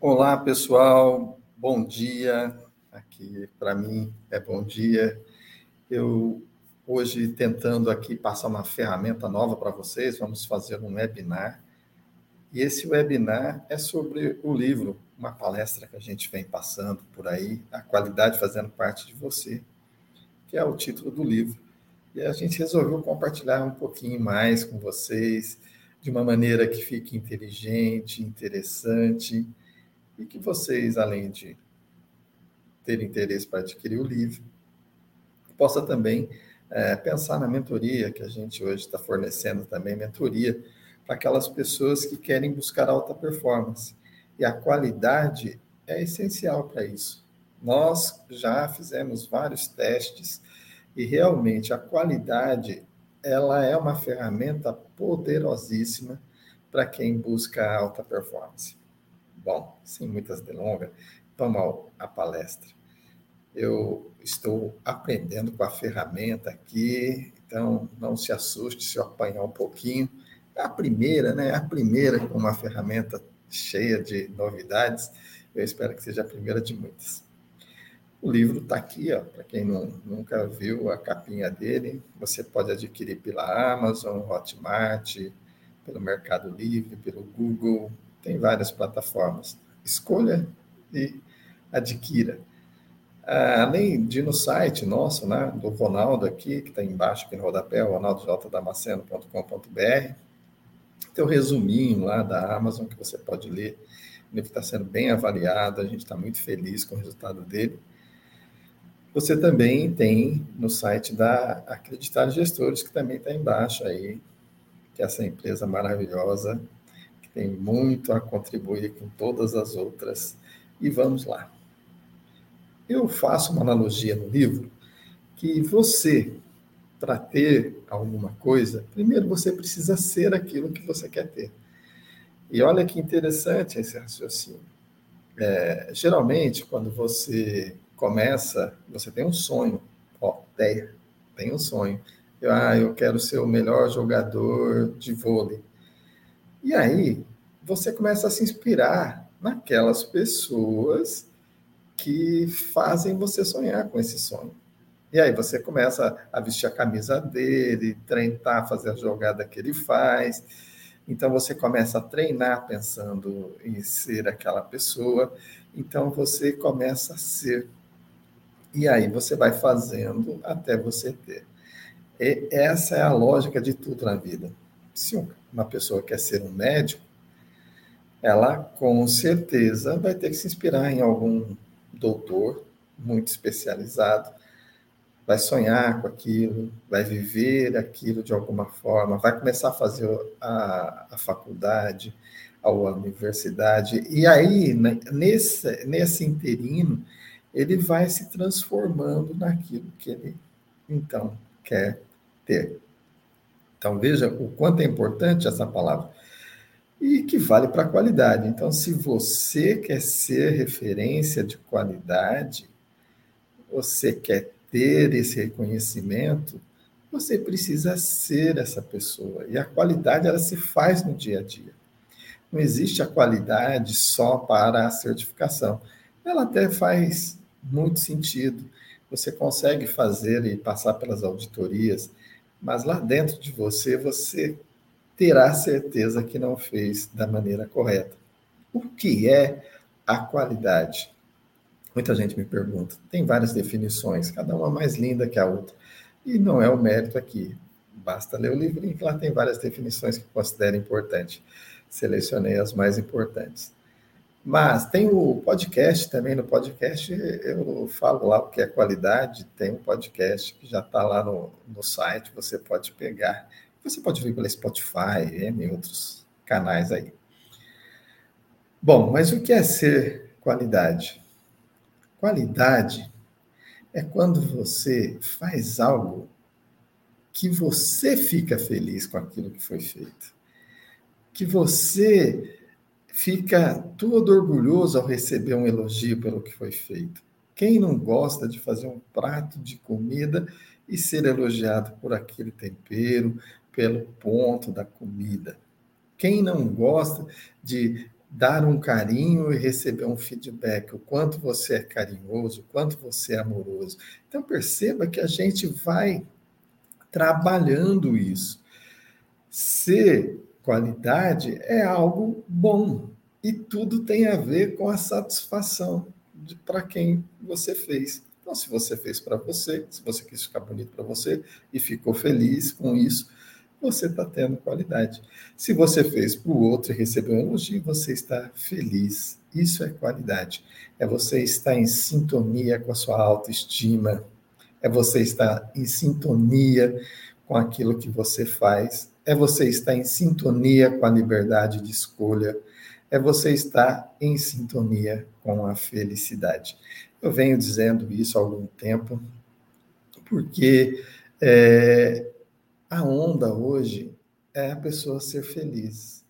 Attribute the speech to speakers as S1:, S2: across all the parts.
S1: Olá, pessoal. Bom dia. Aqui para mim é bom dia. Eu hoje tentando aqui passar uma ferramenta nova para vocês, vamos fazer um webinar. E esse webinar é sobre o livro, uma palestra que a gente vem passando por aí, a qualidade fazendo parte de você, que é o título do livro. E a gente resolveu compartilhar um pouquinho mais com vocês, de uma maneira que fique inteligente, interessante e que vocês, além de ter interesse para adquirir o livro, possa também é, pensar na mentoria que a gente hoje está fornecendo também, mentoria para aquelas pessoas que querem buscar alta performance. E a qualidade é essencial para isso. Nós já fizemos vários testes e realmente a qualidade ela é uma ferramenta poderosíssima para quem busca alta performance. Bom, sem muitas delongas, vamos à palestra. Eu estou aprendendo com a ferramenta aqui, então não se assuste se eu apanhar um pouquinho. A primeira, né? A primeira com uma ferramenta cheia de novidades. Eu espero que seja a primeira de muitas. O livro está aqui, para quem não, nunca viu a capinha dele, você pode adquirir pela Amazon, Hotmart, pelo Mercado Livre, pelo Google, tem várias plataformas. Escolha e adquira. Ah, além de no site nosso, né, do Ronaldo aqui, que está embaixo aqui no rodapé, ronaldojdamasceno.com.br, tem o resuminho lá da Amazon que você pode ler. O livro está sendo bem avaliado, a gente está muito feliz com o resultado dele. Você também tem no site da Acreditar Gestores, que também está embaixo aí, que é essa empresa maravilhosa tem muito a contribuir com todas as outras. E vamos lá. Eu faço uma analogia no livro que você, para ter alguma coisa, primeiro você precisa ser aquilo que você quer ter. E olha que interessante esse raciocínio. É, geralmente, quando você começa, você tem um sonho, ó, ideia, tem um sonho. Eu, ah, eu quero ser o melhor jogador de vôlei. E aí, você começa a se inspirar naquelas pessoas que fazem você sonhar com esse sonho. E aí você começa a vestir a camisa dele, treinar, fazer a jogada que ele faz. Então você começa a treinar pensando em ser aquela pessoa. Então você começa a ser. E aí você vai fazendo até você ter. E essa é a lógica de tudo na vida. Se uma pessoa quer ser um médico, ela com certeza vai ter que se inspirar em algum doutor muito especializado, vai sonhar com aquilo, vai viver aquilo de alguma forma, vai começar a fazer a, a faculdade, a universidade, e aí, né, nesse, nesse interino, ele vai se transformando naquilo que ele, então, quer ter. Então, veja o quanto é importante essa palavra e que vale para a qualidade. Então, se você quer ser referência de qualidade, você quer ter esse reconhecimento, você precisa ser essa pessoa. E a qualidade ela se faz no dia a dia. Não existe a qualidade só para a certificação. Ela até faz muito sentido. Você consegue fazer e passar pelas auditorias, mas lá dentro de você, você terá certeza que não fez da maneira correta. O que é a qualidade? Muita gente me pergunta. Tem várias definições, cada uma mais linda que a outra. E não é o mérito aqui. Basta ler o livrinho que lá tem várias definições que considero importante. Selecionei as mais importantes. Mas tem o podcast também. No podcast eu falo lá o que é qualidade. Tem um podcast que já está lá no, no site, você pode pegar você pode ver pela Spotify e outros canais aí. Bom, mas o que é ser qualidade? Qualidade é quando você faz algo que você fica feliz com aquilo que foi feito. Que você fica todo orgulhoso ao receber um elogio pelo que foi feito. Quem não gosta de fazer um prato de comida e ser elogiado por aquele tempero, pelo ponto da comida. Quem não gosta de dar um carinho e receber um feedback, o quanto você é carinhoso, o quanto você é amoroso. Então perceba que a gente vai trabalhando isso. Ser qualidade é algo bom e tudo tem a ver com a satisfação para quem você fez. Então, se você fez para você, se você quis ficar bonito para você e ficou feliz com isso, você está tendo qualidade. Se você fez para o outro e recebeu um elogio, você está feliz. Isso é qualidade. É você estar em sintonia com a sua autoestima. É você estar em sintonia com aquilo que você faz. É você estar em sintonia com a liberdade de escolha. É você estar em sintonia com a felicidade. Eu venho dizendo isso há algum tempo, porque é, a onda hoje é a pessoa ser feliz.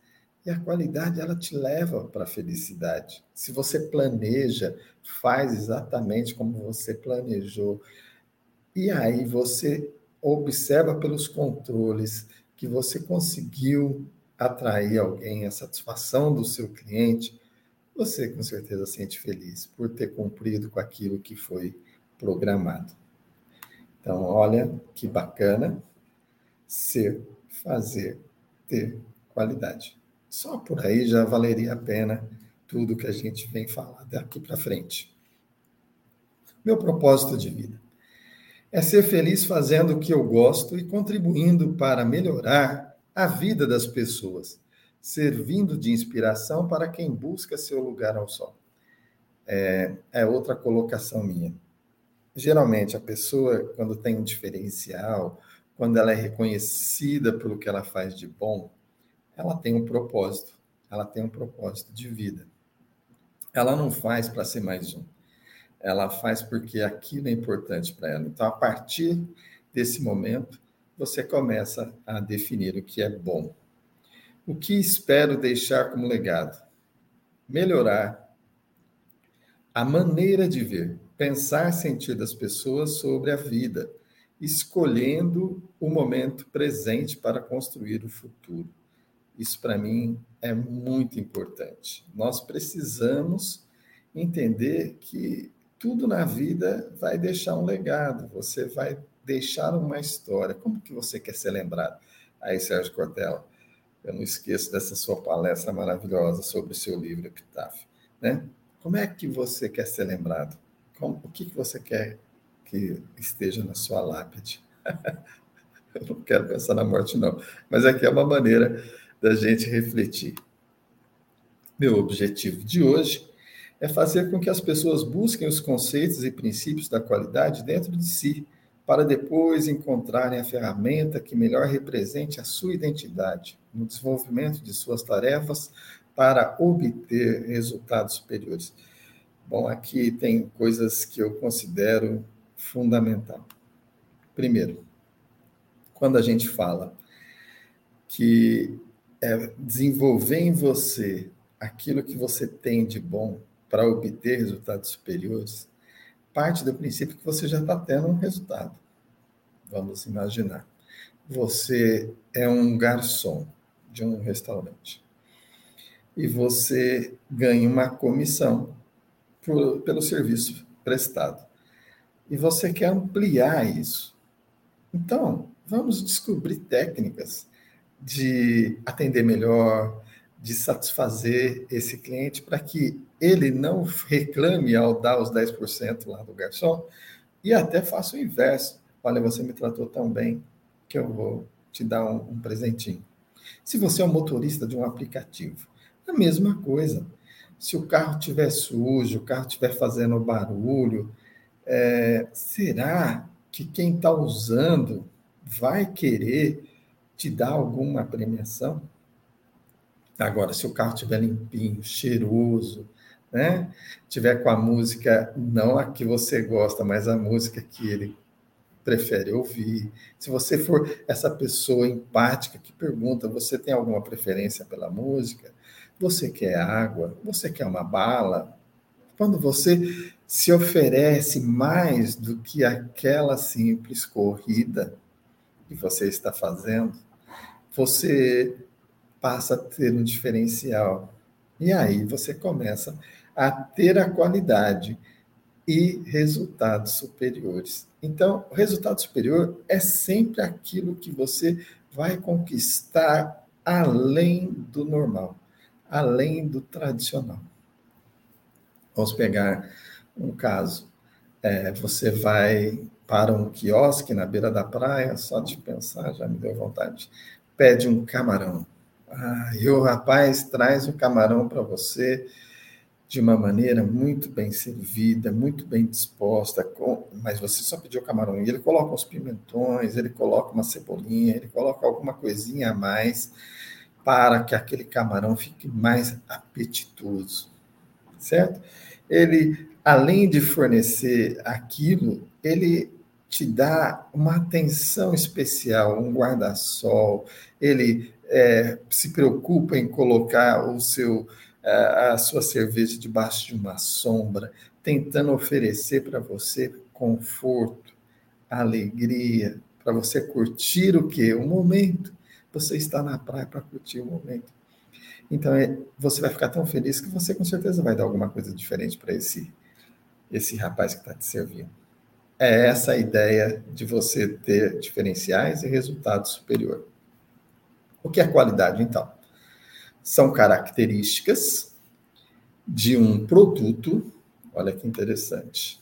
S1: E a qualidade, ela te leva para a felicidade. Se você planeja, faz exatamente como você planejou. E aí você observa pelos controles que você conseguiu atrair alguém, a satisfação do seu cliente, você com certeza sente feliz por ter cumprido com aquilo que foi programado. Então, olha que bacana ser, fazer, ter qualidade. Só por aí já valeria a pena tudo que a gente vem falar daqui para frente. Meu propósito de vida é ser feliz fazendo o que eu gosto e contribuindo para melhorar a vida das pessoas, servindo de inspiração para quem busca seu lugar ao sol. É, é outra colocação minha. Geralmente, a pessoa, quando tem um diferencial, quando ela é reconhecida pelo que ela faz de bom, ela tem um propósito, ela tem um propósito de vida. Ela não faz para ser mais um. Ela faz porque aquilo é importante para ela. Então, a partir desse momento, você começa a definir o que é bom. O que espero deixar como legado? Melhorar a maneira de ver, pensar, sentir das pessoas sobre a vida, escolhendo o momento presente para construir o futuro. Isso, para mim, é muito importante. Nós precisamos entender que tudo na vida vai deixar um legado, você vai deixar uma história. Como que você quer ser lembrado? Aí, Sérgio Cortella, eu não esqueço dessa sua palestra maravilhosa sobre o seu livro Epitáfio, né? Como é que você quer ser lembrado? Como, o que, que você quer que esteja na sua lápide. Eu não quero pensar na morte, não. Mas aqui é uma maneira da gente refletir. Meu objetivo de hoje é fazer com que as pessoas busquem os conceitos e princípios da qualidade dentro de si, para depois encontrarem a ferramenta que melhor represente a sua identidade no desenvolvimento de suas tarefas para obter resultados superiores. Bom, aqui tem coisas que eu considero fundamental. Primeiro, quando a gente fala que é desenvolver em você aquilo que você tem de bom para obter resultados superiores, parte do princípio que você já está tendo um resultado. Vamos imaginar. Você é um garçom de um restaurante e você ganha uma comissão por, pelo serviço prestado e você quer ampliar isso. Então, vamos descobrir técnicas de atender melhor, de satisfazer esse cliente para que ele não reclame ao dar os 10% lá do garçom e até faça o inverso. Olha, você me tratou tão bem que eu vou te dar um, um presentinho. Se você é um motorista de um aplicativo, a mesma coisa. Se o carro estiver sujo, o carro estiver fazendo barulho, é, será que quem está usando vai querer te dar alguma premiação? Agora, se o carro estiver limpinho, cheiroso, né? Tiver com a música, não a que você gosta, mas a música que ele prefere ouvir. Se você for essa pessoa empática que pergunta, você tem alguma preferência pela música? Você quer água? Você quer uma bala? Quando você se oferece mais do que aquela simples corrida que você está fazendo, você passa a ter um diferencial. E aí você começa a ter a qualidade e resultados superiores. Então, o resultado superior é sempre aquilo que você vai conquistar além do normal, além do tradicional. Vamos pegar um caso. É, você vai para um quiosque na beira da praia, só de pensar já me deu vontade. Pede um camarão. Ah, e o rapaz traz o camarão para você de uma maneira muito bem servida, muito bem disposta, com... mas você só pediu camarão. E ele coloca uns pimentões, ele coloca uma cebolinha, ele coloca alguma coisinha a mais para que aquele camarão fique mais apetitoso, certo? Ele, além de fornecer aquilo, ele te dá uma atenção especial, um guarda-sol, ele é, se preocupa em colocar o seu a sua cerveja debaixo de uma sombra, tentando oferecer para você conforto, alegria, para você curtir o que? O momento. Você está na praia para curtir o momento. Então, é, você vai ficar tão feliz que você com certeza vai dar alguma coisa diferente para esse, esse rapaz que está te servindo. É essa a ideia de você ter diferenciais e resultado superior. O que é qualidade, então? são características de um produto, olha que interessante,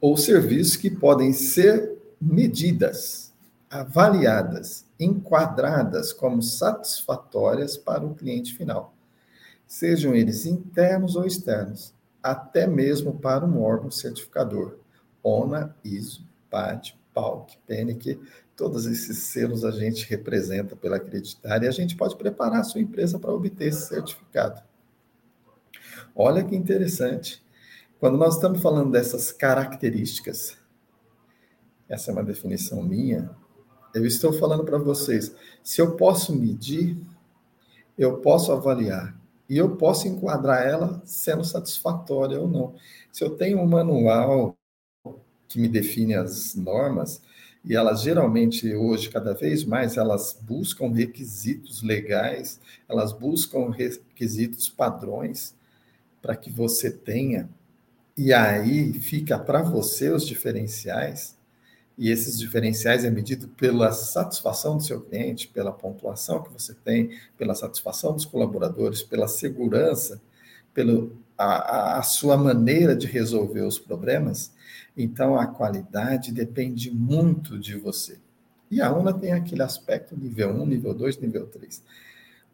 S1: ou serviço que podem ser medidas, avaliadas, enquadradas como satisfatórias para o cliente final, sejam eles internos ou externos, até mesmo para um órgão certificador, ONA, ISO, PAD, PALC, PNQ, Todos esses selos a gente representa pela acreditar e a gente pode preparar a sua empresa para obter esse certificado. Olha que interessante. Quando nós estamos falando dessas características, essa é uma definição minha, eu estou falando para vocês, se eu posso medir, eu posso avaliar e eu posso enquadrar ela sendo satisfatória ou não. Se eu tenho um manual que me define as normas, e elas geralmente hoje cada vez mais elas buscam requisitos legais, elas buscam requisitos padrões para que você tenha e aí fica para você os diferenciais e esses diferenciais é medido pela satisfação do seu cliente, pela pontuação que você tem, pela satisfação dos colaboradores, pela segurança, pela a, a sua maneira de resolver os problemas então, a qualidade depende muito de você. E a UNA tem aquele aspecto nível 1, nível 2, nível 3.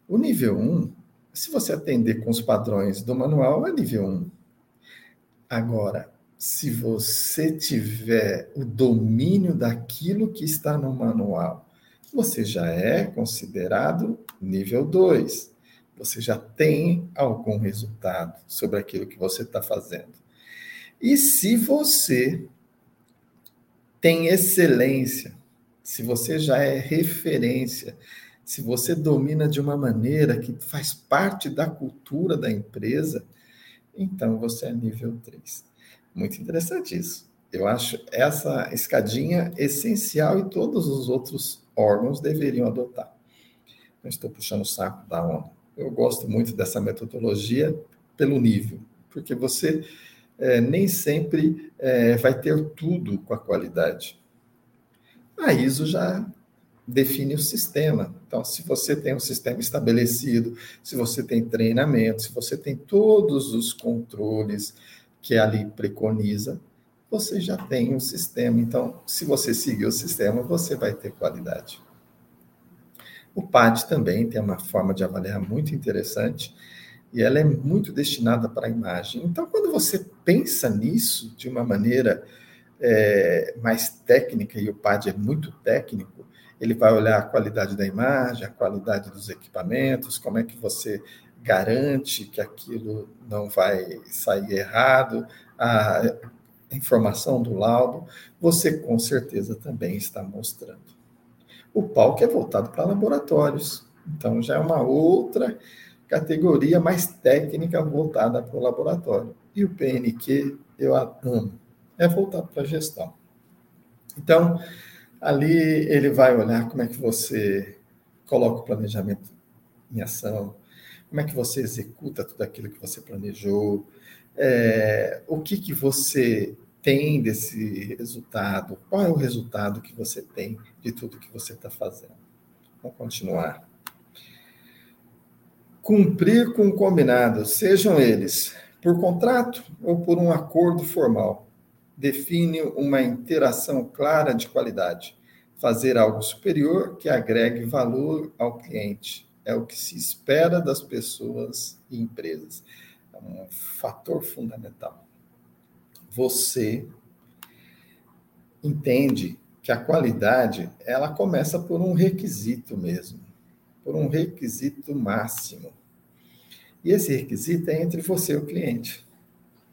S1: O nível 1, se você atender com os padrões do manual, é nível 1. Agora, se você tiver o domínio daquilo que está no manual, você já é considerado nível 2. Você já tem algum resultado sobre aquilo que você está fazendo. E se você tem excelência, se você já é referência, se você domina de uma maneira que faz parte da cultura da empresa, então você é nível 3. Muito interessante isso. Eu acho essa escadinha essencial e todos os outros órgãos deveriam adotar. Não estou puxando o saco da onda. Eu gosto muito dessa metodologia pelo nível, porque você é, nem sempre é, vai ter tudo com a qualidade. A ISO já define o sistema. Então, se você tem um sistema estabelecido, se você tem treinamento, se você tem todos os controles que ali preconiza, você já tem um sistema. Então, se você seguir o sistema, você vai ter qualidade. O PAD também tem uma forma de avaliar muito interessante, e ela é muito destinada para a imagem. Então, quando você pensa nisso de uma maneira é, mais técnica, e o PAD é muito técnico, ele vai olhar a qualidade da imagem, a qualidade dos equipamentos, como é que você garante que aquilo não vai sair errado, a informação do laudo, você com certeza também está mostrando. O palco é voltado para laboratórios, então já é uma outra categoria mais técnica voltada para o laboratório. E o PNQ, eu amo, é voltado para a gestão. Então, ali ele vai olhar como é que você coloca o planejamento em ação, Como é que você executa tudo aquilo que você planejou? É, o que, que você tem desse resultado? Qual é o resultado que você tem de tudo que você está fazendo? Vamos continuar. Cumprir com o combinado, sejam eles por contrato ou por um acordo formal. Define uma interação clara de qualidade. Fazer algo superior que agregue valor ao cliente. É o que se espera das pessoas e empresas. É um fator fundamental. Você entende que a qualidade ela começa por um requisito mesmo, por um requisito máximo. E esse requisito é entre você e o cliente.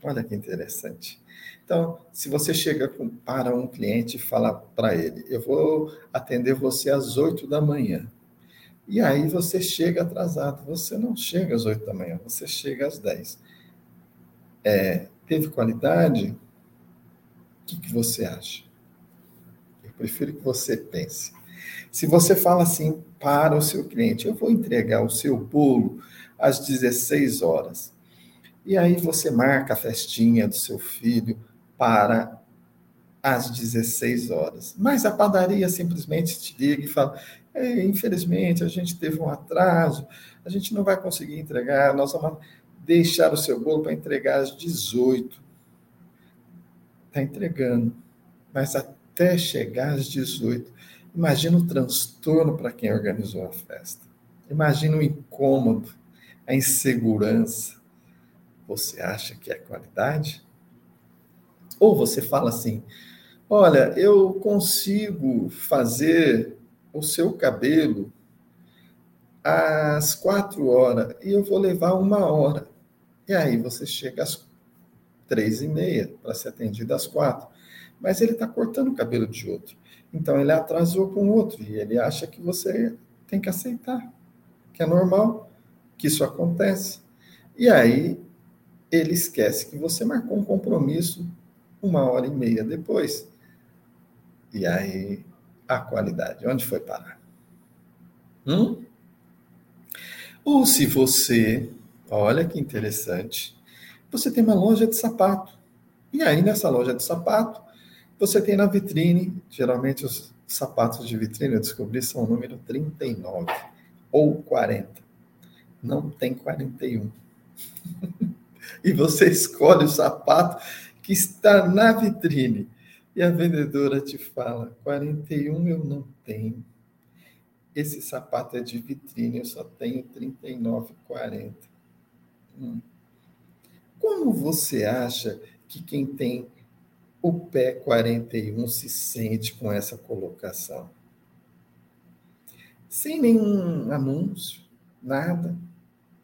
S1: Olha que interessante. Então, se você chega com, para um cliente e fala para ele, eu vou atender você às 8 da manhã. E aí você chega atrasado. Você não chega às 8 da manhã, você chega às 10. É, teve qualidade? O que, que você acha? Eu prefiro que você pense. Se você fala assim para o seu cliente, eu vou entregar o seu bolo às 16 horas. E aí você marca a festinha do seu filho para às 16 horas. Mas a padaria simplesmente te liga e fala: infelizmente, a gente teve um atraso, a gente não vai conseguir entregar, nós vamos deixar o seu bolo para entregar às 18. Está entregando, mas até chegar às 18. Imagina o transtorno para quem organizou a festa. Imagina o incômodo a insegurança, você acha que é qualidade? Ou você fala assim: olha, eu consigo fazer o seu cabelo às quatro horas e eu vou levar uma hora. E aí você chega às três e meia para ser atendido às quatro. Mas ele está cortando o cabelo de outro. Então ele atrasou com outro e ele acha que você tem que aceitar, que é normal que isso acontece. E aí ele esquece que você marcou um compromisso uma hora e meia depois. E aí a qualidade, onde foi parar? Hum? Ou se você, olha que interessante, você tem uma loja de sapato. E aí nessa loja de sapato, você tem na vitrine, geralmente os sapatos de vitrine, eu descobri, são o número 39 ou 40 não tem 41. e você escolhe o sapato que está na vitrine. E a vendedora te fala: 41 eu não tenho. Esse sapato é de vitrine, eu só tenho 39, 40. Hum. Como você acha que quem tem o pé 41 se sente com essa colocação? Sem nenhum anúncio, nada.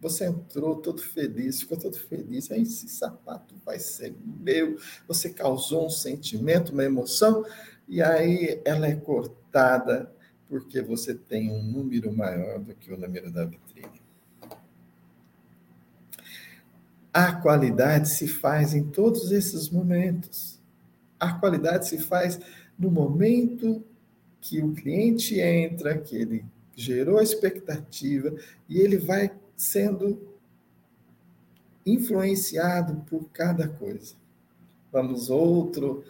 S1: Você entrou todo feliz, ficou todo feliz. Aí esse sapato vai ser meu. Você causou um sentimento, uma emoção, e aí ela é cortada porque você tem um número maior do que o número da vitrine. A qualidade se faz em todos esses momentos. A qualidade se faz no momento que o cliente entra, que ele gerou a expectativa e ele vai sendo influenciado por cada coisa. Vamos outro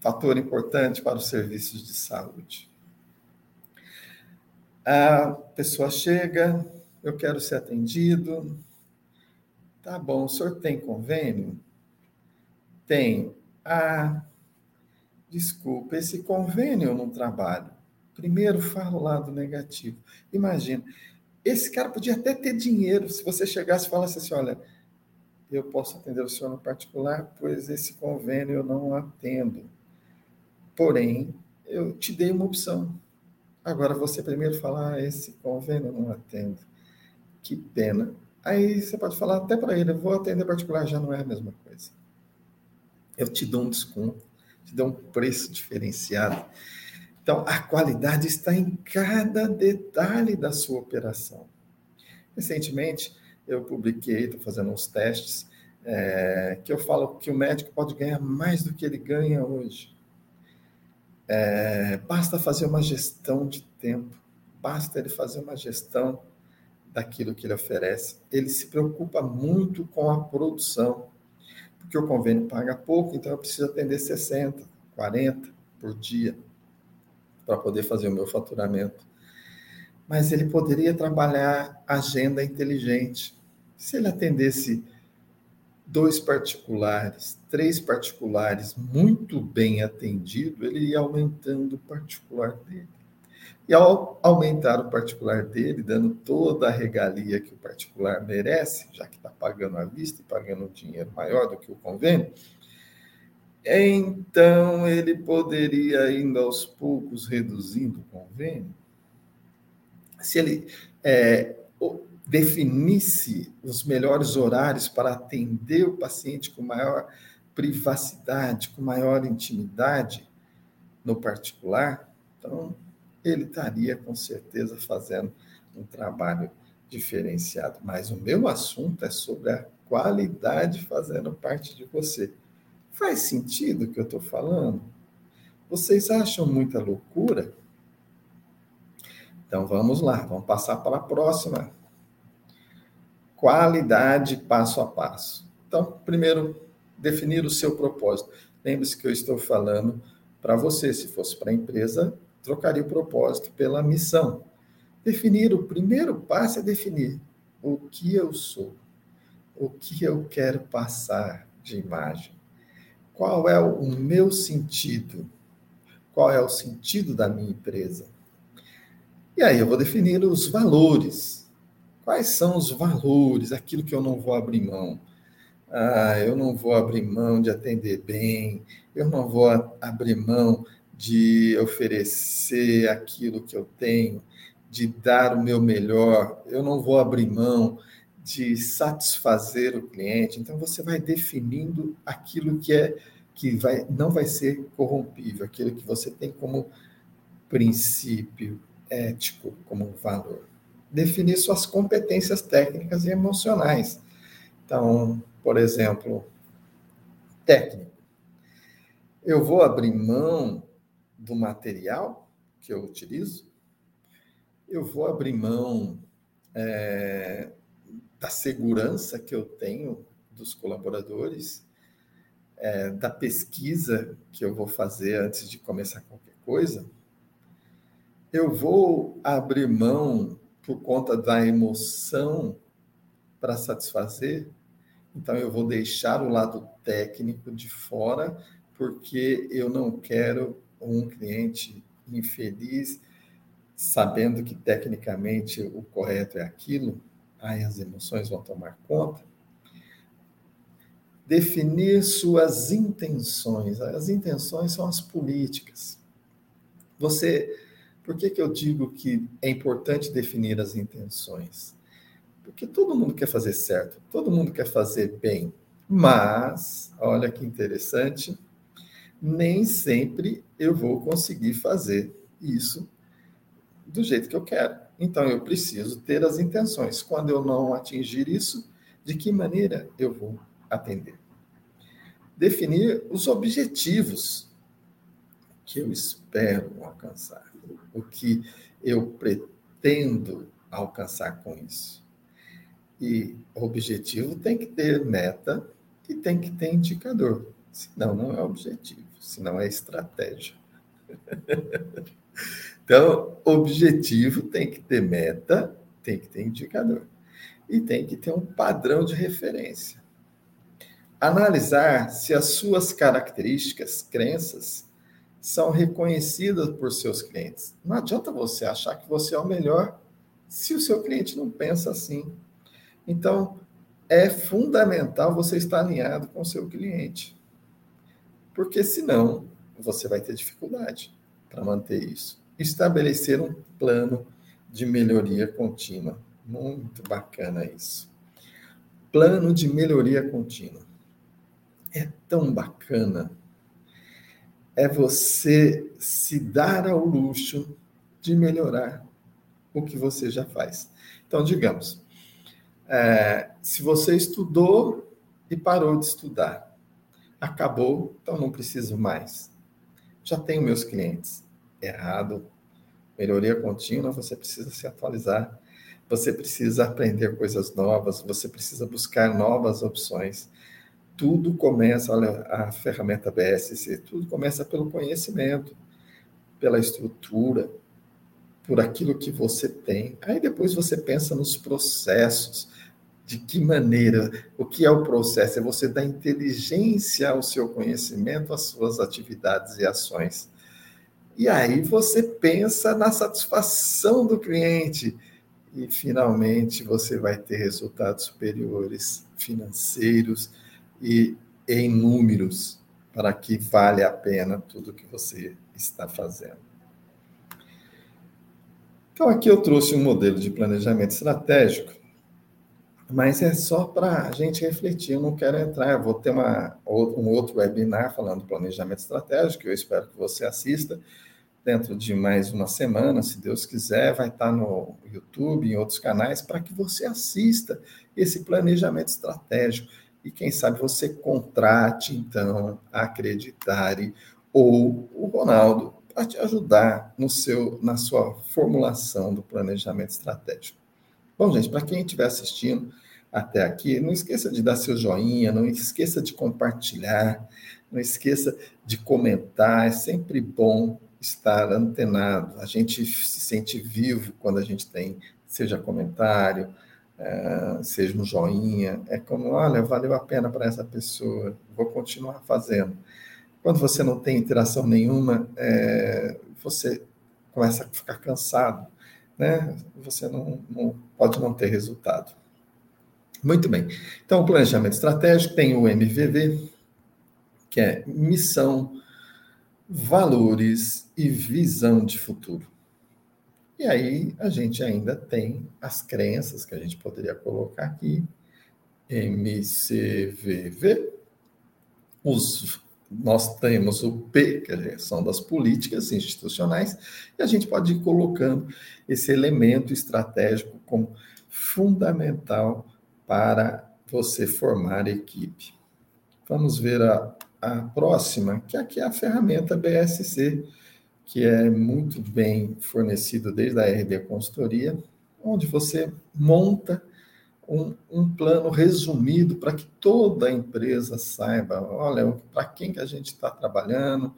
S1: fator importante para os serviços de saúde. A pessoa chega, eu quero ser atendido. Tá bom, o senhor tem convênio? Tenho. Ah, desculpa, esse convênio eu não trabalho. Primeiro falo o lado negativo. Imagina, esse cara podia até ter dinheiro se você chegasse e falasse assim: olha, eu posso atender o senhor no particular, pois esse convênio eu não atendo. Porém, eu te dei uma opção. Agora você primeiro fala: ah, esse convênio eu não atendo. Que pena. Aí você pode falar até para ele: eu vou atender particular, já não é a mesma coisa. Eu te dou um desconto, te dou um preço diferenciado. Então, a qualidade está em cada detalhe da sua operação. Recentemente, eu publiquei, estou fazendo uns testes, é, que eu falo que o médico pode ganhar mais do que ele ganha hoje. É, basta fazer uma gestão de tempo, basta ele fazer uma gestão daquilo que ele oferece. Ele se preocupa muito com a produção, porque o convênio paga pouco, então eu preciso atender 60, 40 por dia para poder fazer o meu faturamento. Mas ele poderia trabalhar agenda inteligente. Se ele atendesse dois particulares, três particulares muito bem atendido, ele ia aumentando o particular dele. E ao aumentar o particular dele, dando toda a regalia que o particular merece, já que está pagando à vista e pagando um dinheiro maior do que o convênio, então ele poderia, indo aos poucos, reduzindo o convênio. Se ele é, definisse os melhores horários para atender o paciente com maior privacidade, com maior intimidade no particular, então ele estaria com certeza fazendo um trabalho diferenciado. Mas o meu assunto é sobre a qualidade fazendo parte de você. Faz sentido o que eu estou falando? Vocês acham muita loucura? Então vamos lá, vamos passar para a próxima. Qualidade passo a passo. Então, primeiro, definir o seu propósito. Lembre-se que eu estou falando para você. Se fosse para a empresa, trocaria o propósito pela missão. Definir, o primeiro passo é definir o que eu sou, o que eu quero passar de imagem, qual é o meu sentido, qual é o sentido da minha empresa. E aí eu vou definir os valores. Quais são os valores, aquilo que eu não vou abrir mão? Ah, eu não vou abrir mão de atender bem, eu não vou abrir mão de oferecer aquilo que eu tenho, de dar o meu melhor, eu não vou abrir mão de satisfazer o cliente. Então você vai definindo aquilo que é que vai não vai ser corrompível, aquilo que você tem como princípio ético, como valor. Definir suas competências técnicas e emocionais. Então, por exemplo, técnico. Eu vou abrir mão do material que eu utilizo, eu vou abrir mão é, da segurança que eu tenho dos colaboradores, é, da pesquisa que eu vou fazer antes de começar qualquer coisa. Eu vou abrir mão por conta da emoção para satisfazer. Então, eu vou deixar o lado técnico de fora, porque eu não quero um cliente infeliz, sabendo que tecnicamente o correto é aquilo, aí as emoções vão tomar conta. Definir suas intenções. As intenções são as políticas. Você, por que, que eu digo que é importante definir as intenções? Porque todo mundo quer fazer certo, todo mundo quer fazer bem, mas, olha que interessante, nem sempre eu vou conseguir fazer isso do jeito que eu quero. Então eu preciso ter as intenções. Quando eu não atingir isso, de que maneira eu vou atender? Definir os objetivos que eu espero alcançar, o que eu pretendo alcançar com isso. E objetivo tem que ter meta e tem que ter indicador, senão não é objetivo senão é estratégia. então, objetivo tem que ter meta, tem que ter indicador e tem que ter um padrão de referência. Analisar se as suas características, crenças, são reconhecidas por seus clientes. Não adianta você achar que você é o melhor se o seu cliente não pensa assim. Então, é fundamental você estar alinhado com o seu cliente porque senão você vai ter dificuldade para manter isso. Estabelecer um plano de melhoria contínua. Muito bacana isso. Plano de melhoria contínua. É tão bacana. É você se dar ao luxo de melhorar o que você já faz. Então, digamos, é, se você estudou e parou de estudar, acabou, então não preciso mais. Já tenho meus clientes. Errado. Melhoria contínua, você precisa se atualizar você precisa aprender coisas novas, você precisa buscar novas opções. Tudo começa, olha, a ferramenta BSC, tudo começa pelo conhecimento, pela estrutura, por aquilo que você tem. Aí depois você pensa nos processos, de que maneira, o que é o processo? É você dar inteligência ao seu conhecimento, às suas atividades e ações. E aí você pensa na satisfação do cliente e finalmente você vai ter resultados superiores financeiros e em números para que vale a pena tudo que você está fazendo. Então aqui eu trouxe um modelo de planejamento estratégico mas é só para a gente refletir. Eu não quero entrar, eu vou ter uma, um outro webinar falando do planejamento estratégico, eu espero que você assista dentro de mais uma semana, se Deus quiser, vai estar no YouTube, em outros canais, para que você assista esse planejamento estratégico. E quem sabe você contrate, então, a Acreditare ou o Ronaldo para te ajudar no seu, na sua formulação do planejamento estratégico. Bom, gente, para quem estiver assistindo, até aqui, não esqueça de dar seu joinha, não esqueça de compartilhar, não esqueça de comentar, é sempre bom estar antenado. A gente se sente vivo quando a gente tem, seja comentário, é, seja um joinha. É como, olha, valeu a pena para essa pessoa, vou continuar fazendo. Quando você não tem interação nenhuma, é, você começa a ficar cansado, né? Você não, não pode não ter resultado. Muito bem. Então, o planejamento estratégico tem o MVV, que é missão, valores e visão de futuro. E aí a gente ainda tem as crenças que a gente poderia colocar aqui, MCVV, os, nós temos o P, que são das políticas institucionais, e a gente pode ir colocando esse elemento estratégico como fundamental para você formar equipe. Vamos ver a, a próxima, que aqui é a ferramenta BSC, que é muito bem fornecido desde a RD Consultoria, onde você monta um, um plano resumido para que toda a empresa saiba, olha, para quem que a gente está trabalhando,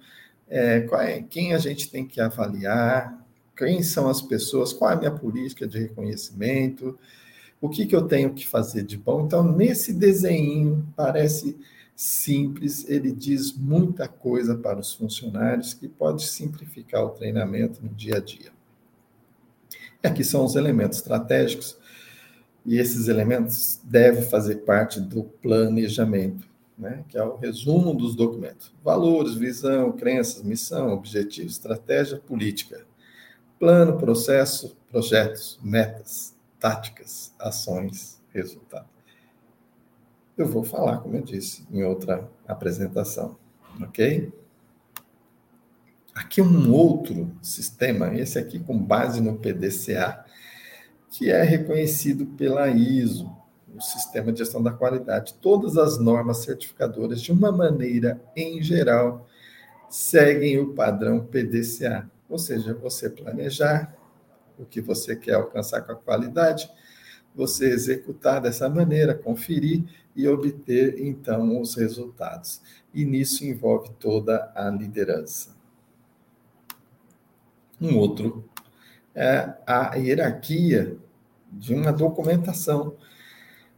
S1: é, é, quem a gente tem que avaliar, quem são as pessoas, qual é a minha política de reconhecimento, o que, que eu tenho que fazer de bom? Então, nesse desenho, parece simples, ele diz muita coisa para os funcionários que pode simplificar o treinamento no dia a dia. E aqui são os elementos estratégicos, e esses elementos devem fazer parte do planejamento, né? que é o resumo dos documentos. Valores, visão, crenças, missão, objetivo, estratégia, política. Plano, processo, projetos, metas, táticas, ações, resultado. Eu vou falar, como eu disse, em outra apresentação, ok? Aqui um outro sistema, esse aqui com base no PDCA, que é reconhecido pela ISO, o Sistema de Gestão da Qualidade. Todas as normas certificadoras, de uma maneira em geral, seguem o padrão PDCA, ou seja, você planejar, o que você quer alcançar com a qualidade, você executar dessa maneira, conferir e obter então os resultados. E nisso envolve toda a liderança. Um outro é a hierarquia de uma documentação.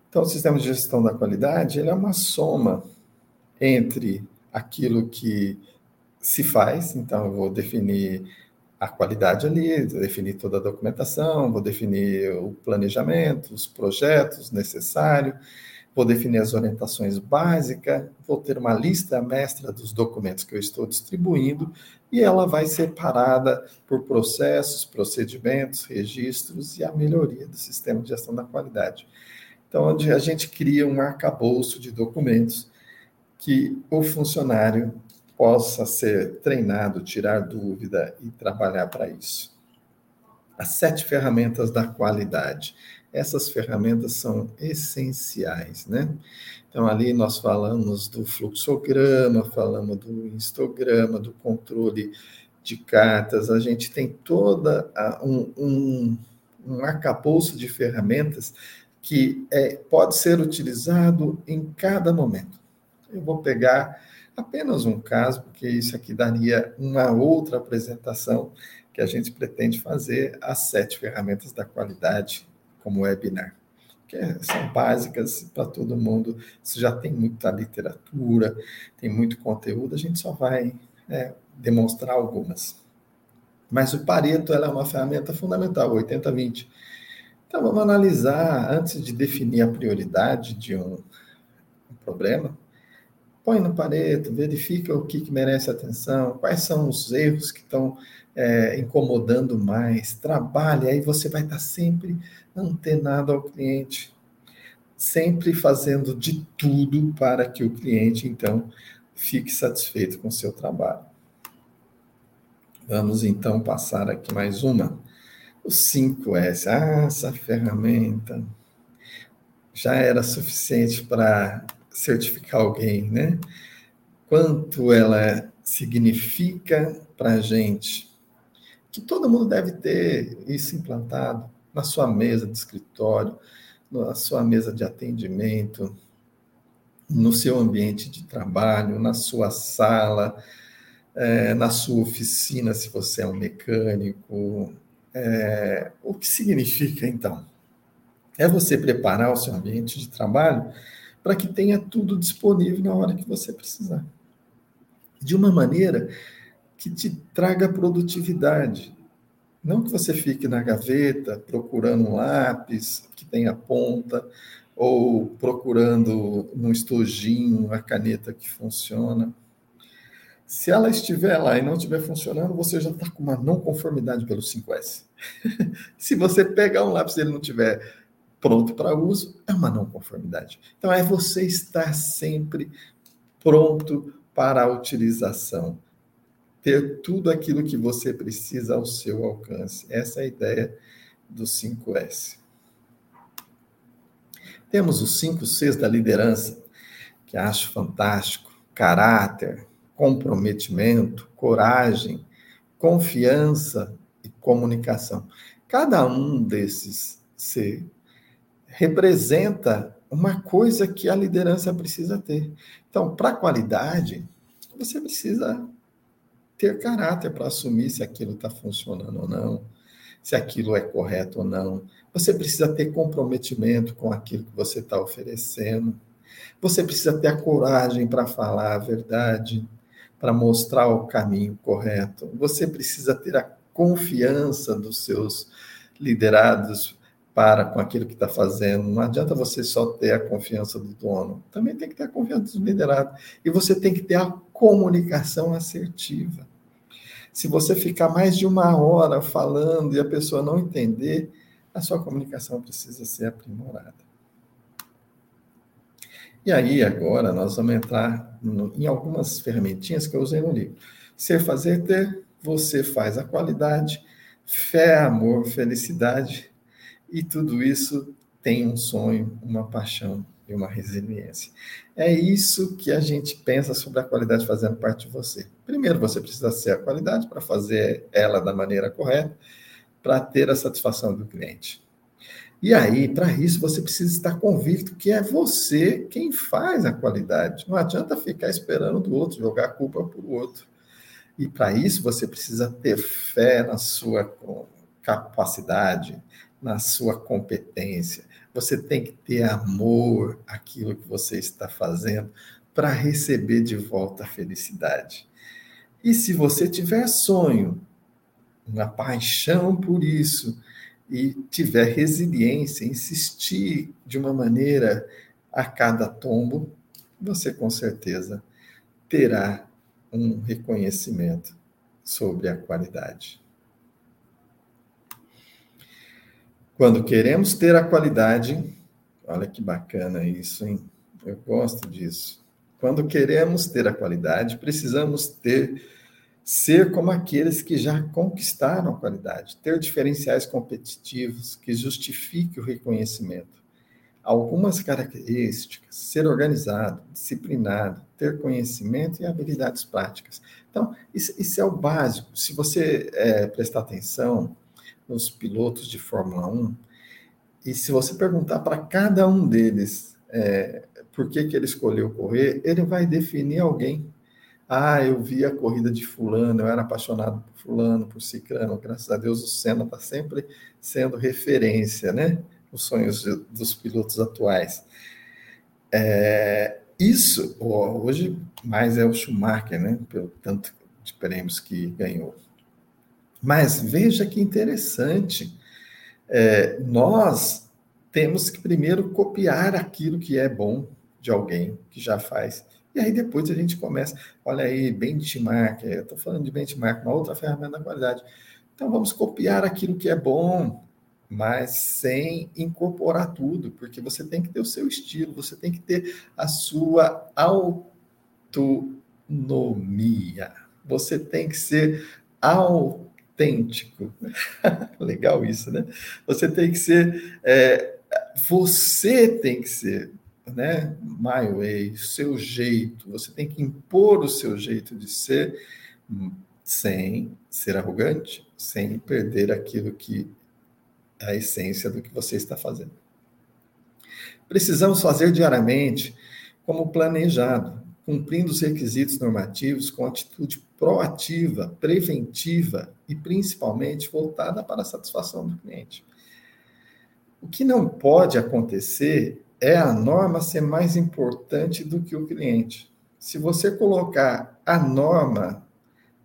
S1: Então, o sistema de gestão da qualidade ele é uma soma entre aquilo que se faz, então eu vou definir a qualidade ali, definir toda a documentação, vou definir o planejamento, os projetos necessários, vou definir as orientações básicas, vou ter uma lista mestra dos documentos que eu estou distribuindo e ela vai ser parada por processos, procedimentos, registros e a melhoria do sistema de gestão da qualidade. Então, onde a gente cria um arcabouço de documentos que o funcionário possa ser treinado, tirar dúvida e trabalhar para isso. As sete ferramentas da qualidade. Essas ferramentas são essenciais, né? Então, ali nós falamos do fluxograma, falamos do histograma, do controle de cartas, a gente tem toda a, um, um, um arcabouço de ferramentas que é, pode ser utilizado em cada momento. Eu vou pegar apenas um caso, porque isso aqui daria uma outra apresentação que a gente pretende fazer, as sete ferramentas da qualidade como webinar, que são básicas para todo mundo. Isso já tem muita literatura, tem muito conteúdo, a gente só vai é, demonstrar algumas. Mas o Pareto é uma ferramenta fundamental, 80-20. Então, vamos analisar, antes de definir a prioridade de um problema, põe no Pareto, verifica o que, que, merece atenção, quais são os erros que estão é, incomodando mais, trabalhe, aí você vai estar sempre antenado ao cliente, sempre fazendo de tudo para que o cliente, então, fique satisfeito com o seu trabalho. Vamos então passar aqui mais uma. O 5S. Ah, essa ferramenta já era suficiente para certificar alguém, né? Quanto ela significa para a gente. Que todo mundo deve ter isso implantado na sua mesa de escritório, na sua mesa de atendimento, no seu ambiente de trabalho, na sua sala, é, na sua oficina, se você é um mecânico. É, o que significa, então? É você preparar o seu ambiente de trabalho para que tenha tudo disponível na hora que você precisar. De uma maneira que te traga produtividade. Não que você fique na gaveta procurando um lápis que tenha ponta, ou procurando no estojinho a caneta que funciona. Se ela estiver lá e não estiver funcionando, você já está com uma não conformidade pelo 5S. Se você pegar um lápis e ele não estiver pronto para uso, é uma não conformidade. Então, é você estar sempre pronto para a utilização. Ter tudo aquilo que você precisa ao seu alcance. Essa é a ideia do 5S. Temos os cinco Cs da liderança, que acho fantástico: caráter, comprometimento, coragem, confiança e comunicação. Cada um desses C representa uma coisa que a liderança precisa ter. Então, para qualidade, você precisa ter caráter para assumir se aquilo está funcionando ou não, se aquilo é correto ou não. Você precisa ter comprometimento com aquilo que você está oferecendo. Você precisa ter a coragem para falar a verdade para mostrar o caminho correto. Você precisa ter a confiança dos seus liderados para com aquilo que está fazendo. Não adianta você só ter a confiança do dono, também tem que ter a confiança do liderado. E você tem que ter a comunicação assertiva. Se você ficar mais de uma hora falando e a pessoa não entender, a sua comunicação precisa ser aprimorada. E aí, agora, nós vamos entrar no, em algumas ferramentinhas que eu usei no livro. Ser, fazer, ter, você faz a qualidade, fé, amor, felicidade, e tudo isso tem um sonho, uma paixão e uma resiliência. É isso que a gente pensa sobre a qualidade fazendo parte de você. Primeiro, você precisa ser a qualidade para fazer ela da maneira correta, para ter a satisfação do cliente. E aí, para isso, você precisa estar convicto que é você quem faz a qualidade. Não adianta ficar esperando do outro, jogar a culpa para o outro. E para isso, você precisa ter fé na sua capacidade, na sua competência. Você tem que ter amor àquilo que você está fazendo para receber de volta a felicidade. E se você tiver sonho, uma paixão por isso, e tiver resiliência, insistir de uma maneira a cada tombo, você com certeza terá um reconhecimento sobre a qualidade. Quando queremos ter a qualidade, olha que bacana isso, hein? Eu gosto disso. Quando queremos ter a qualidade, precisamos ter ser como aqueles que já conquistaram a qualidade, ter diferenciais competitivos que justifiquem o reconhecimento. Algumas características, ser organizado, disciplinado, ter conhecimento e habilidades práticas. Então, isso, isso é o básico. Se você é, prestar atenção, nos pilotos de Fórmula 1, e se você perguntar para cada um deles é, por que, que ele escolheu correr, ele vai definir alguém. Ah, eu vi a corrida de fulano, eu era apaixonado por fulano, por ciclano, graças a Deus o Senna está sempre sendo referência, né? Os sonhos de, dos pilotos atuais. É, isso, hoje, mais é o Schumacher, né? Pelo tanto de prêmios que ganhou. Mas veja que interessante. É, nós temos que primeiro copiar aquilo que é bom de alguém que já faz. E aí depois a gente começa, olha aí, benchmark, estou falando de benchmark, uma outra ferramenta da qualidade. Então vamos copiar aquilo que é bom, mas sem incorporar tudo, porque você tem que ter o seu estilo, você tem que ter a sua autonomia. Você tem que ser autêntico. Legal isso, né? Você tem que ser. É, você tem que ser, né? My way, seu jeito. Você tem que impor o seu jeito de ser sem ser arrogante, sem perder aquilo que a essência do que você está fazendo. Precisamos fazer diariamente como planejado, cumprindo os requisitos normativos com atitude proativa, preventiva e principalmente voltada para a satisfação do cliente. O que não pode acontecer é a norma ser mais importante do que o cliente. Se você colocar a norma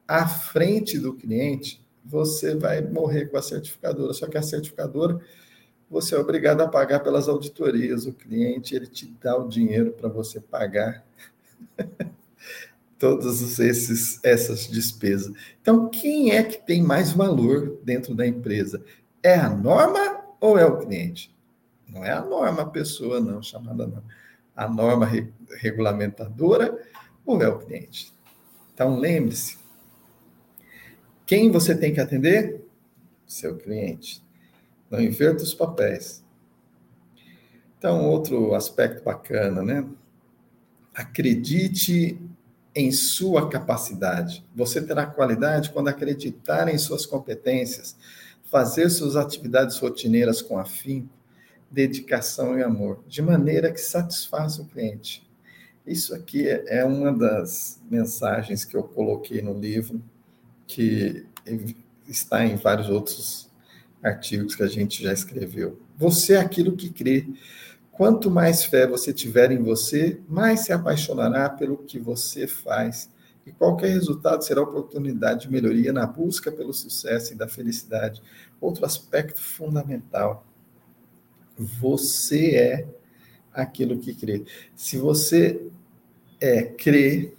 S1: à frente do cliente, você vai morrer com a certificadora. Só que a certificadora você é obrigado a pagar pelas auditorias. O cliente ele te dá o dinheiro para você pagar todas esses essas despesas. Então, quem é que tem mais valor dentro da empresa? É a norma ou é o cliente? Não é a norma a pessoa não chamada norma. A norma re, regulamentadora ou é o cliente? Então, lembre-se, quem você tem que atender? Seu cliente. Não inverta os papéis. Então, outro aspecto bacana, né? Acredite em sua capacidade. Você terá qualidade quando acreditar em suas competências, fazer suas atividades rotineiras com afinco, dedicação e amor, de maneira que satisfaça o cliente. Isso aqui é uma das mensagens que eu coloquei no livro, que está em vários outros artigos que a gente já escreveu. Você é aquilo que crê. Quanto mais fé você tiver em você, mais se apaixonará pelo que você faz. E qualquer resultado será oportunidade de melhoria na busca pelo sucesso e da felicidade. Outro aspecto fundamental. Você é aquilo que crê. Se você é crê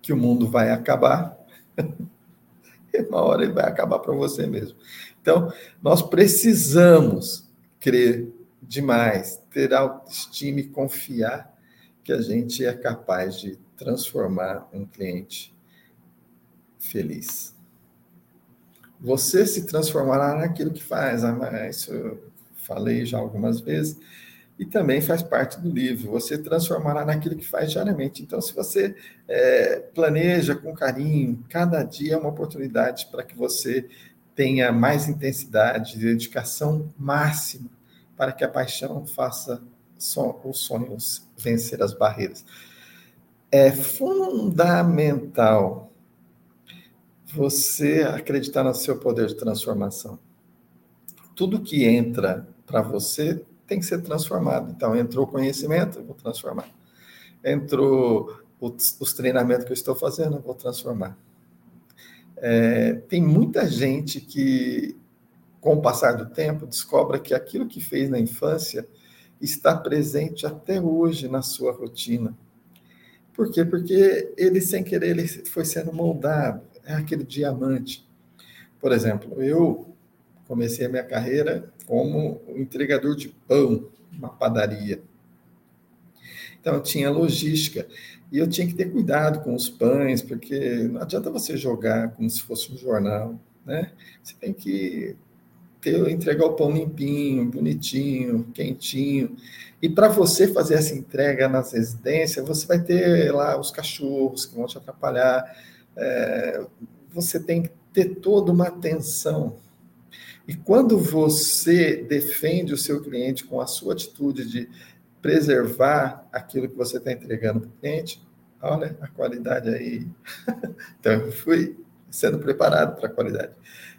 S1: que o mundo vai acabar, uma hora ele vai acabar para você mesmo. Então, nós precisamos crer demais, ter autoestima e confiar que a gente é capaz de transformar um cliente feliz. Você se transformará naquilo que faz, ah, isso eu falei já algumas vezes, e também faz parte do livro. Você transformará naquilo que faz diariamente. Então, se você é, planeja com carinho, cada dia é uma oportunidade para que você tenha mais intensidade, dedicação máxima para que a paixão faça os sonhos vencer as barreiras. É fundamental você acreditar no seu poder de transformação. Tudo que entra para você tem que ser transformado. Então, entrou o conhecimento, eu vou transformar. Entrou os, os treinamentos que eu estou fazendo, eu vou transformar. É, tem muita gente que com o passar do tempo, descobre que aquilo que fez na infância está presente até hoje na sua rotina. Por quê? Porque ele, sem querer, ele foi sendo moldado. É aquele diamante. Por exemplo, eu comecei a minha carreira como entregador de pão, uma padaria. Então, eu tinha logística. E eu tinha que ter cuidado com os pães, porque não adianta você jogar como se fosse um jornal, né? Você tem que ter, entregar o pão limpinho, bonitinho, quentinho. E para você fazer essa entrega nas residências, você vai ter lá os cachorros que vão te atrapalhar. É, você tem que ter toda uma atenção. E quando você defende o seu cliente com a sua atitude de preservar aquilo que você está entregando para o cliente, olha a qualidade aí. então, eu fui sendo preparado para a qualidade.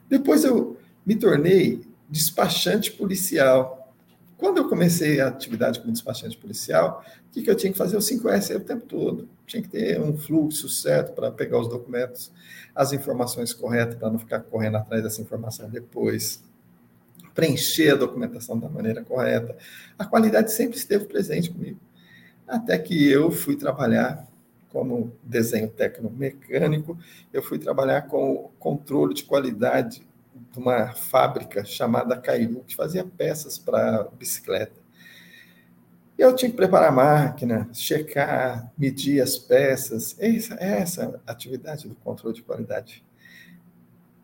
S1: Depois eu me tornei despachante policial. Quando eu comecei a atividade como despachante policial, o que, que eu tinha que fazer? O 5S o tempo todo. Tinha que ter um fluxo certo para pegar os documentos, as informações corretas, para não ficar correndo atrás dessa informação depois. Preencher a documentação da maneira correta. A qualidade sempre esteve presente comigo. Até que eu fui trabalhar como desenho técnico-mecânico, eu fui trabalhar com o controle de qualidade de uma fábrica chamada Cairu, que fazia peças para bicicleta. Eu tinha que preparar a máquina, checar, medir as peças, essa, essa atividade do controle de qualidade.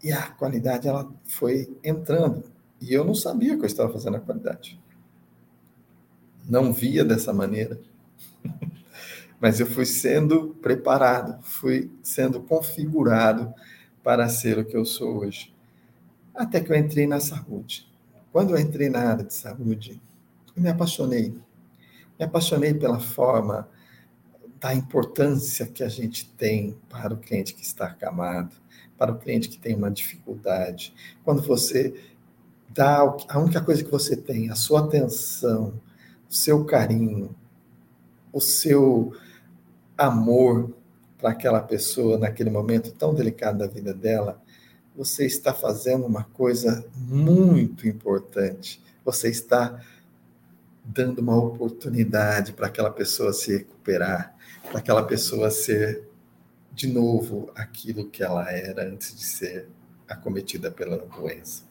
S1: E a qualidade ela foi entrando, e eu não sabia que eu estava fazendo a qualidade. Não via dessa maneira. mas eu fui sendo preparado, fui sendo configurado para ser o que eu sou hoje. Até que eu entrei na saúde. Quando eu entrei na área de saúde, eu me apaixonei. Me apaixonei pela forma da importância que a gente tem para o cliente que está acamado, para o cliente que tem uma dificuldade. Quando você dá a única coisa que você tem, a sua atenção, o seu carinho, o seu amor para aquela pessoa naquele momento tão delicado da vida dela, você está fazendo uma coisa muito importante. Você está dando uma oportunidade para aquela pessoa se recuperar, para aquela pessoa ser de novo aquilo que ela era antes de ser acometida pela doença.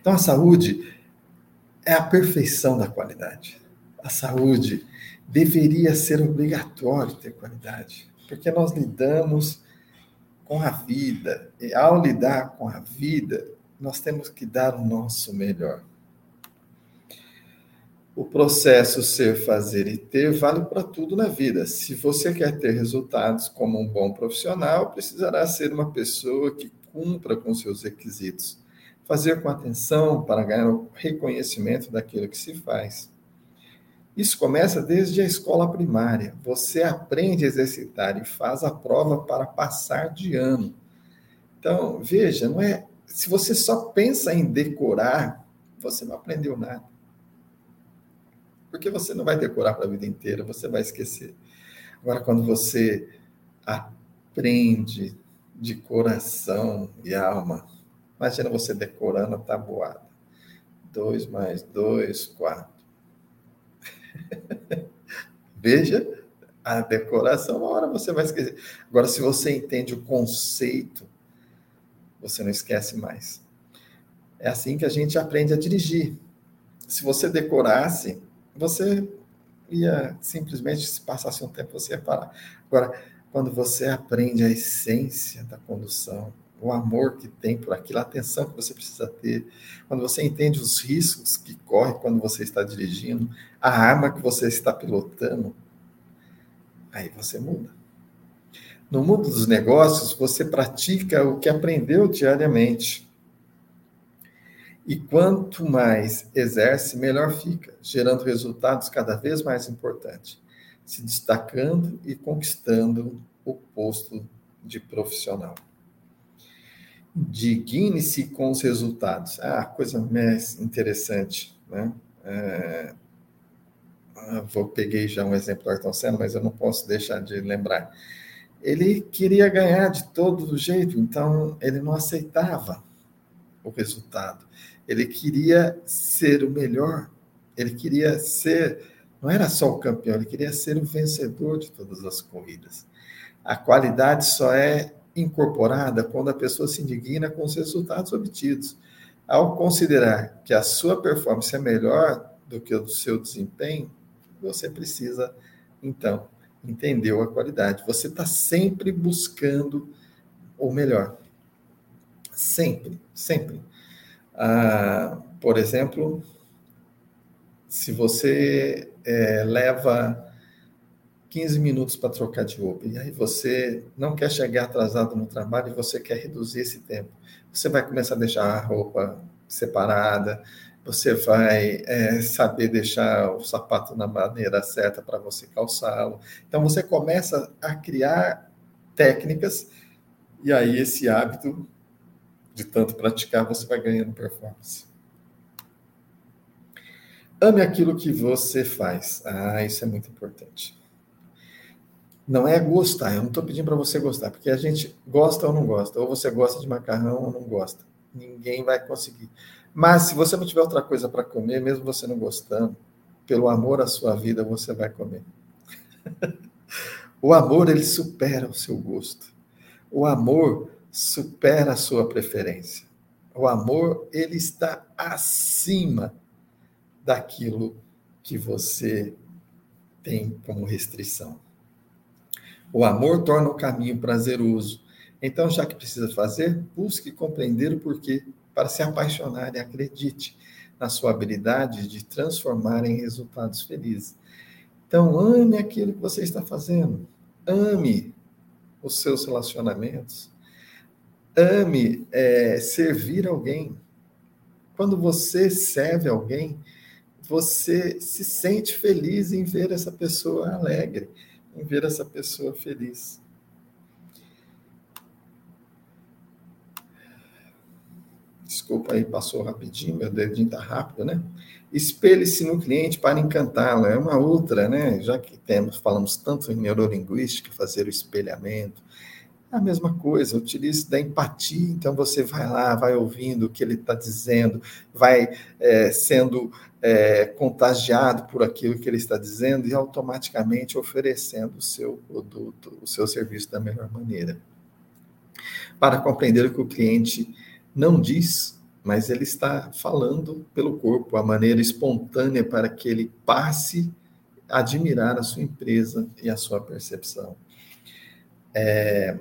S1: Então, a saúde é a perfeição da qualidade. A saúde deveria ser obrigatório ter qualidade, porque nós lidamos com a vida, e ao lidar com a vida, nós temos que dar o nosso melhor. O processo ser, fazer e ter vale para tudo na vida. Se você quer ter resultados como um bom profissional, precisará ser uma pessoa que cumpra com seus requisitos. Fazer com atenção para ganhar o reconhecimento daquilo que se faz isso começa desde a escola primária. Você aprende a exercitar e faz a prova para passar de ano. Então, veja, não é. Se você só pensa em decorar, você não aprendeu nada. Porque você não vai decorar para a vida inteira, você vai esquecer. Agora, quando você aprende de coração e alma, imagina você decorando a tabuada. 2 mais 2, 4. Veja a decoração, uma hora você vai esquecer. Agora, se você entende o conceito, você não esquece mais. É assim que a gente aprende a dirigir. Se você decorasse, você ia simplesmente, se passasse um tempo, você ia parar. Agora, quando você aprende a essência da condução, o amor que tem por aquilo, a atenção que você precisa ter, quando você entende os riscos que corre quando você está dirigindo, a arma que você está pilotando, aí você muda. No mundo dos negócios, você pratica o que aprendeu diariamente. E quanto mais exerce, melhor fica, gerando resultados cada vez mais importantes, se destacando e conquistando o posto de profissional. Digne-se com os resultados. Ah, coisa mais interessante, né? É, ah, vou peguei já um exemplo do Ayrton Senna, mas eu não posso deixar de lembrar. Ele queria ganhar de todo jeito, então ele não aceitava o resultado. Ele queria ser o melhor. Ele queria ser, não era só o campeão, ele queria ser o vencedor de todas as corridas. A qualidade só é incorporada quando a pessoa se indigna com os resultados obtidos. Ao considerar que a sua performance é melhor do que o do seu desempenho, você precisa, então, entender a qualidade. Você está sempre buscando o melhor. Sempre, sempre. Ah, por exemplo, se você é, leva 15 minutos para trocar de roupa. E aí você não quer chegar atrasado no trabalho e você quer reduzir esse tempo. Você vai começar a deixar a roupa separada, você vai é, saber deixar o sapato na maneira certa para você calçá-lo. Então você começa a criar técnicas e aí esse hábito de tanto praticar você vai ganhando performance. Ame aquilo que você faz. Ah, isso é muito importante. Não é gostar, eu não estou pedindo para você gostar, porque a gente gosta ou não gosta, ou você gosta de macarrão ou não gosta. Ninguém vai conseguir. Mas se você não tiver outra coisa para comer, mesmo você não gostando, pelo amor à sua vida, você vai comer. o amor, ele supera o seu gosto. O amor supera a sua preferência. O amor, ele está acima daquilo que você tem como restrição. O amor torna o caminho prazeroso. Então, já que precisa fazer, busque compreender o porquê para se apaixonar e acredite na sua habilidade de transformar em resultados felizes. Então, ame aquilo que você está fazendo. Ame os seus relacionamentos. Ame é, servir alguém. Quando você serve alguém, você se sente feliz em ver essa pessoa alegre, em ver essa pessoa feliz. Desculpa aí, passou rapidinho, meu dedinho está rápido, né? Espelhe-se no cliente para encantá-lo. É uma outra, né? Já que temos, falamos tanto em neurolinguística, fazer o espelhamento. É a mesma coisa, utilize da empatia. Então, você vai lá, vai ouvindo o que ele está dizendo, vai é, sendo é, contagiado por aquilo que ele está dizendo e automaticamente oferecendo o seu produto, o seu serviço da melhor maneira. Para compreender o que o cliente não diz, mas ele está falando pelo corpo, a maneira espontânea para que ele passe a admirar a sua empresa e a sua percepção. É,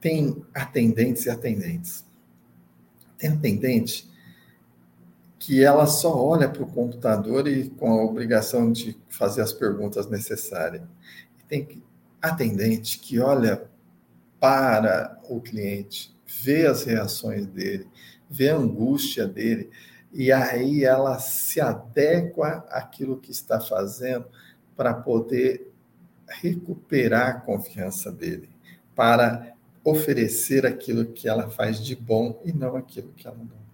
S1: tem atendentes e atendentes. Tem atendente que ela só olha para o computador e com a obrigação de fazer as perguntas necessárias. Tem atendente que olha para o cliente, vê as reações dele, vê a angústia dele, e aí ela se adequa àquilo que está fazendo para poder recuperar a confiança dele, para oferecer aquilo que ela faz de bom e não aquilo que ela não.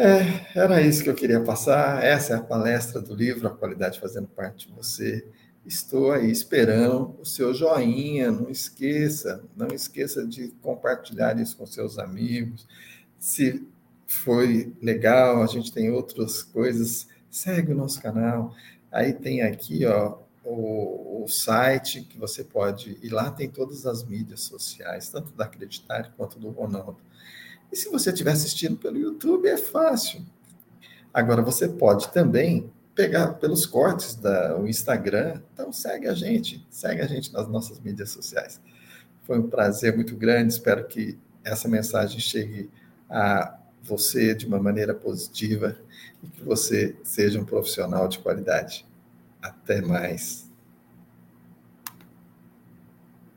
S1: É, era isso que eu queria passar. Essa é a palestra do livro A Qualidade Fazendo Parte de Você. Estou aí esperando o seu joinha, não esqueça, não esqueça de compartilhar isso com seus amigos. Se foi legal, a gente tem outras coisas, segue o nosso canal. Aí tem aqui, ó, o, o, site que você pode ir lá, tem todas as mídias sociais, tanto da Acreditar quanto do Ronaldo. E se você estiver assistindo pelo YouTube, é fácil. Agora, você pode também pegar pelos cortes do Instagram. Então, segue a gente, segue a gente nas nossas mídias sociais. Foi um prazer muito grande, espero que essa mensagem chegue a você de uma maneira positiva e que você seja um profissional de qualidade. Até mais.